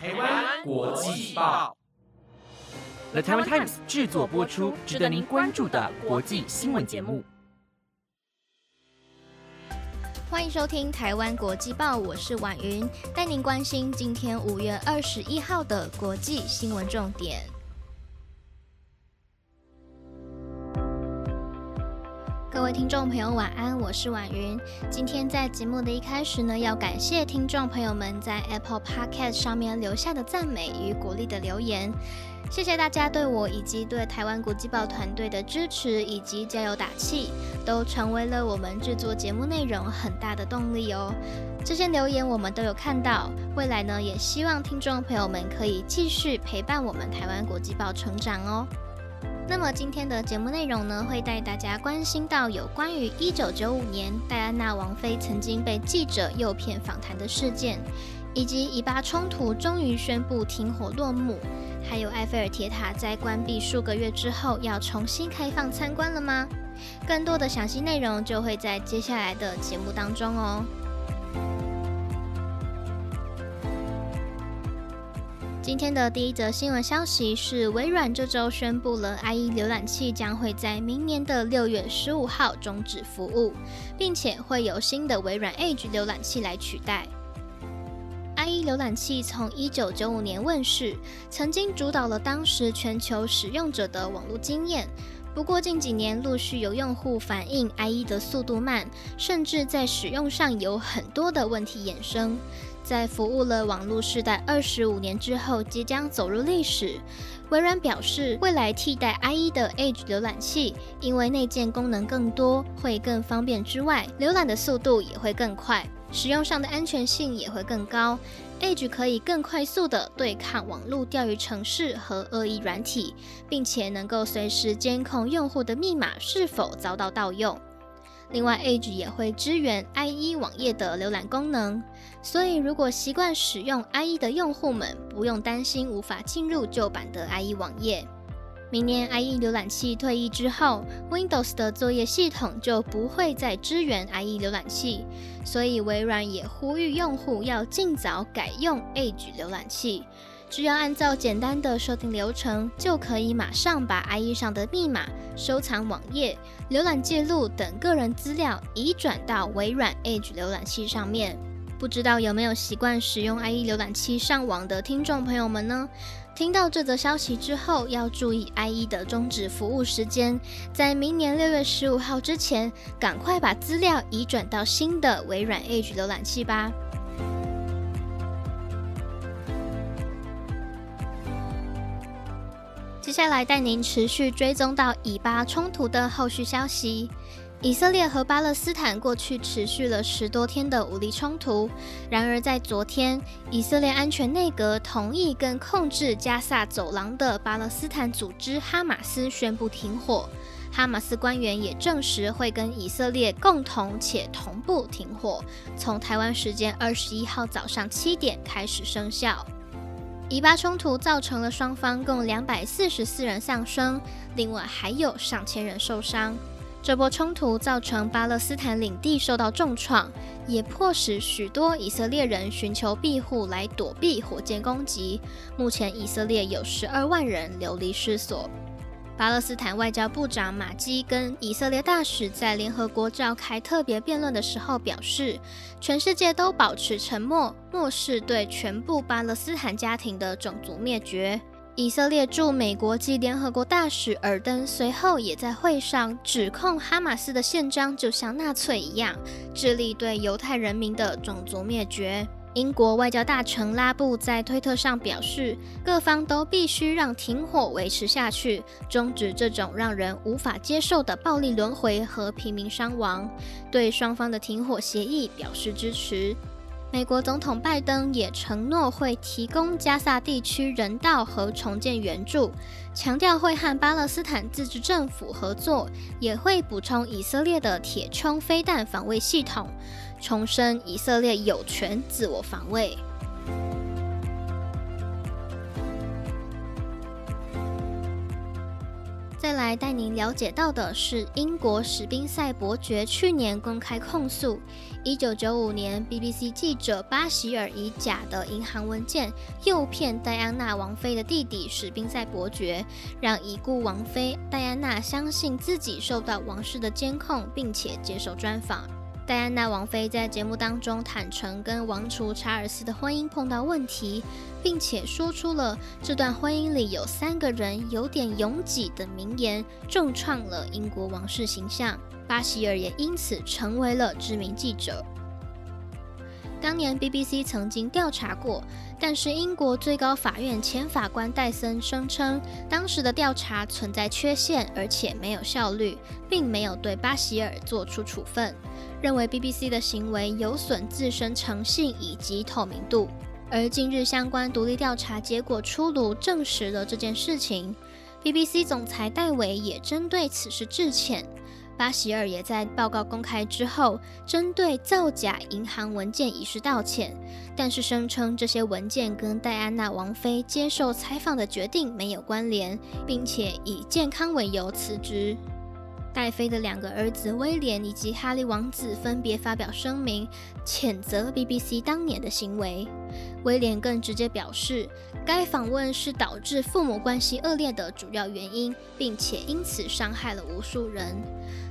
台湾国际报，The Taiwan Times 制作播出，值得您关注的国际新闻节目。欢迎收听台湾国际报，我是婉云，带您关心今天五月二十一号的国际新闻重点。各位听众朋友，晚安，我是婉云。今天在节目的一开始呢，要感谢听众朋友们在 Apple Podcast 上面留下的赞美与鼓励的留言。谢谢大家对我以及对台湾国际报团队的支持以及加油打气，都成为了我们制作节目内容很大的动力哦。这些留言我们都有看到，未来呢也希望听众朋友们可以继续陪伴我们台湾国际报成长哦。那么今天的节目内容呢，会带大家关心到有关于一九九五年戴安娜王妃曾经被记者诱骗访谈的事件。以及以巴冲突终于宣布停火落幕，还有埃菲尔铁塔在关闭数个月之后要重新开放参观了吗？更多的详细内容就会在接下来的节目当中哦。今天的第一则新闻消息是，微软这周宣布了 IE 浏览器将会在明年的六月十五号终止服务，并且会有新的微软 Edge 浏览器来取代。IE 浏览器从一九九五年问世，曾经主导了当时全球使用者的网络经验。不过近几年陆续有用户反映 IE 的速度慢，甚至在使用上有很多的问题衍生。在服务了网络时代二十五年之后，即将走入历史。微软表示，未来替代 IE 的 Edge 浏览器，因为内建功能更多，会更方便之外，浏览的速度也会更快。使用上的安全性也会更高，Edge 可以更快速地对抗网络钓鱼程式和恶意软体，并且能够随时监控用户的密码是否遭到盗用。另外，Edge 也会支援 IE 网页的浏览功能，所以如果习惯使用 IE 的用户们，不用担心无法进入旧版的 IE 网页。明年 IE 浏览器退役之后，Windows 的作业系统就不会再支援 IE 浏览器，所以微软也呼吁用户要尽早改用 Edge 浏览器。只要按照简单的设定流程，就可以马上把 IE 上的密码、收藏网页、浏览记录等个人资料移转到微软 Edge 浏览器上面。不知道有没有习惯使用 IE 浏览器上网的听众朋友们呢？听到这则消息之后，要注意 IE 的终止服务时间，在明年六月十五号之前，赶快把资料移转到新的微软 Edge 浏览器吧。接下来带您持续追踪到以巴冲突的后续消息。以色列和巴勒斯坦过去持续了十多天的武力冲突，然而在昨天，以色列安全内阁同意跟控制加萨走廊的巴勒斯坦组织哈马斯宣布停火。哈马斯官员也证实会跟以色列共同且同步停火，从台湾时间二十一号早上七点开始生效。以巴冲突造成了双方共两百四十四人丧生，另外还有上千人受伤。这波冲突造成巴勒斯坦领地受到重创，也迫使许多以色列人寻求庇护来躲避火箭攻击。目前，以色列有十二万人流离失所。巴勒斯坦外交部长马基跟以色列大使在联合国召开特别辩论的时候表示，全世界都保持沉默，漠视对全部巴勒斯坦家庭的种族灭绝。以色列驻美国及联合国大使尔登随后也在会上指控哈马斯的宪章就像纳粹一样，致力对犹太人民的种族灭绝。英国外交大臣拉布在推特上表示，各方都必须让停火维持下去，终止这种让人无法接受的暴力轮回和平民伤亡，对双方的停火协议表示支持。美国总统拜登也承诺会提供加萨地区人道和重建援助，强调会和巴勒斯坦自治政府合作，也会补充以色列的铁穹飞弹防卫系统，重申以色列有权自我防卫。来带您了解到的是，英国史宾塞伯爵去年公开控诉，，1995年 BBC 记者巴希尔以假的银行文件诱骗戴安娜王妃的弟弟史宾塞伯爵，让已故王妃戴安娜相信自己受到王室的监控，并且接受专访。戴安娜王妃在节目当中坦诚跟王储查尔斯的婚姻碰到问题，并且说出了这段婚姻里有三个人有点拥挤的名言，重创了英国王室形象。巴希尔也因此成为了知名记者。当年 BBC 曾经调查过，但是英国最高法院前法官戴森声称，当时的调查存在缺陷，而且没有效率，并没有对巴希尔做出处分。认为 BBC 的行为有损自身诚信以及透明度，而近日相关独立调查结果出炉，证实了这件事情。BBC 总裁戴维也针对此事致歉，巴希尔也在报告公开之后，针对造假银行文件一事道歉，但是声称这些文件跟戴安娜王妃接受采访的决定没有关联，并且以健康为由辞职。戴妃的两个儿子威廉以及哈利王子分别发表声明，谴责 BBC 当年的行为。威廉更直接表示，该访问是导致父母关系恶劣的主要原因，并且因此伤害了无数人。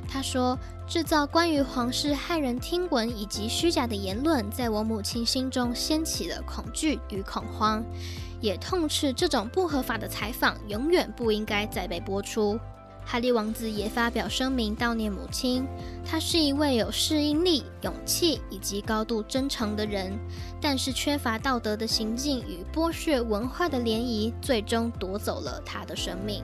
他说：“制造关于皇室骇人听闻以及虚假的言论，在我母亲心中掀起了恐惧与恐慌，也痛斥这种不合法的采访永远不应该再被播出。”哈利王子也发表声明悼念母亲。他是一位有适应力、勇气以及高度真诚的人，但是缺乏道德的行径与剥削文化的涟漪，最终夺走了他的生命。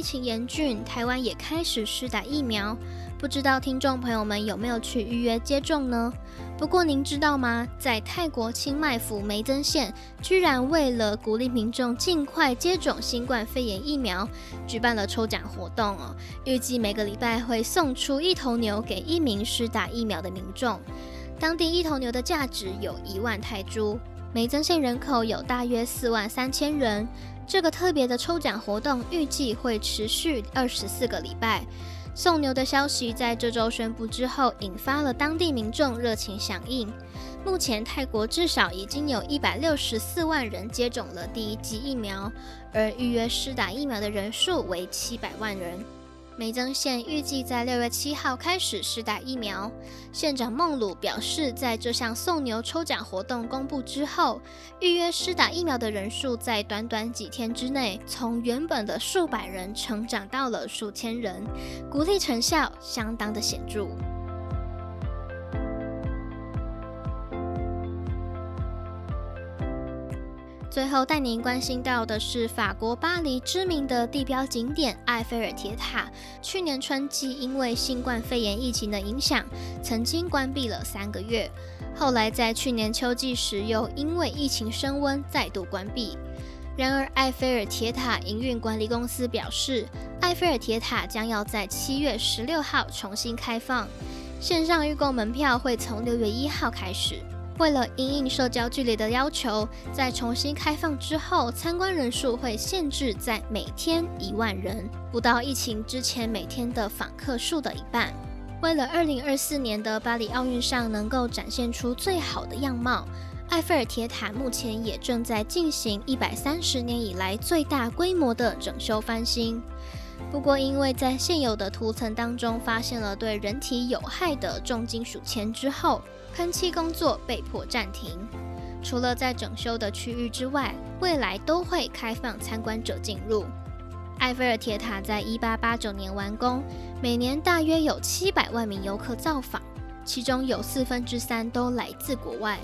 疫情严峻，台湾也开始施打疫苗。不知道听众朋友们有没有去预约接种呢？不过您知道吗？在泰国清迈府梅增县，居然为了鼓励民众尽快接种新冠肺炎疫苗，举办了抽奖活动哦。预计每个礼拜会送出一头牛给一名施打疫苗的民众。当地一头牛的价值有一万泰铢。梅增县人口有大约四万三千人。这个特别的抽奖活动预计会持续二十四个礼拜。送牛的消息在这周宣布之后，引发了当地民众热情响应。目前，泰国至少已经有一百六十四万人接种了第一剂疫苗，而预约施打疫苗的人数为七百万人。梅增县预计在六月七号开始试打疫苗。县长孟鲁表示，在这项送牛抽奖活动公布之后，预约试打疫苗的人数在短短几天之内，从原本的数百人成长到了数千人，鼓励成效相当的显著。最后带您关心到的是，法国巴黎知名的地标景点埃菲尔铁塔，去年春季因为新冠肺炎疫情的影响，曾经关闭了三个月。后来在去年秋季时，又因为疫情升温，再度关闭。然而，埃菲尔铁塔营运管理公司表示，埃菲尔铁塔将要在七月十六号重新开放，线上预购门票会从六月一号开始。为了因应社交距离的要求，在重新开放之后，参观人数会限制在每天一万人，不到疫情之前每天的访客数的一半。为了二零二四年的巴黎奥运上能够展现出最好的样貌，埃菲尔铁塔目前也正在进行一百三十年以来最大规模的整修翻新。不过，因为在现有的涂层当中发现了对人体有害的重金属铅之后，喷漆工作被迫暂停。除了在整修的区域之外，未来都会开放参观者进入。埃菲尔铁塔在一八八九年完工，每年大约有七百万名游客造访，其中有四分之三都来自国外。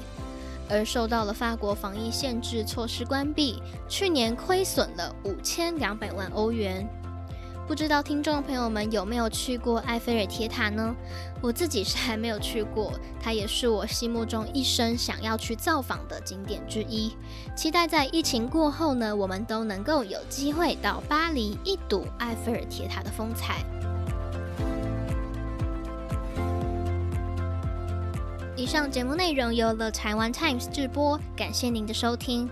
而受到了法国防疫限制措施关闭，去年亏损了五千两百万欧元。不知道听众朋友们有没有去过埃菲尔铁塔呢？我自己是还没有去过，它也是我心目中一生想要去造访的景点之一。期待在疫情过后呢，我们都能够有机会到巴黎一睹埃菲尔铁塔的风采。以上节目内容由了台湾 Times 制播，感谢您的收听。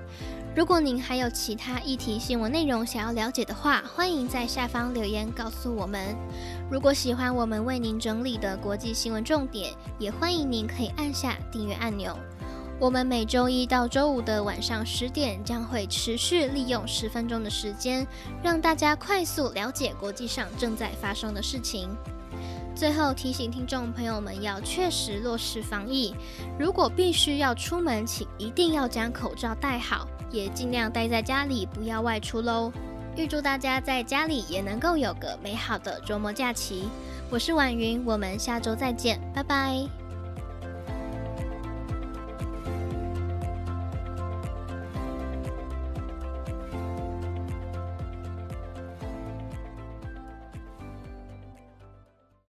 如果您还有其他议题新闻内容想要了解的话，欢迎在下方留言告诉我们。如果喜欢我们为您整理的国际新闻重点，也欢迎您可以按下订阅按钮。我们每周一到周五的晚上十点将会持续利用十分钟的时间，让大家快速了解国际上正在发生的事情。最后提醒听众朋友们要确实落实防疫，如果必须要出门，请一定要将口罩戴好，也尽量待在家里，不要外出喽。预祝大家在家里也能够有个美好的周末假期。我是婉云，我们下周再见，拜拜。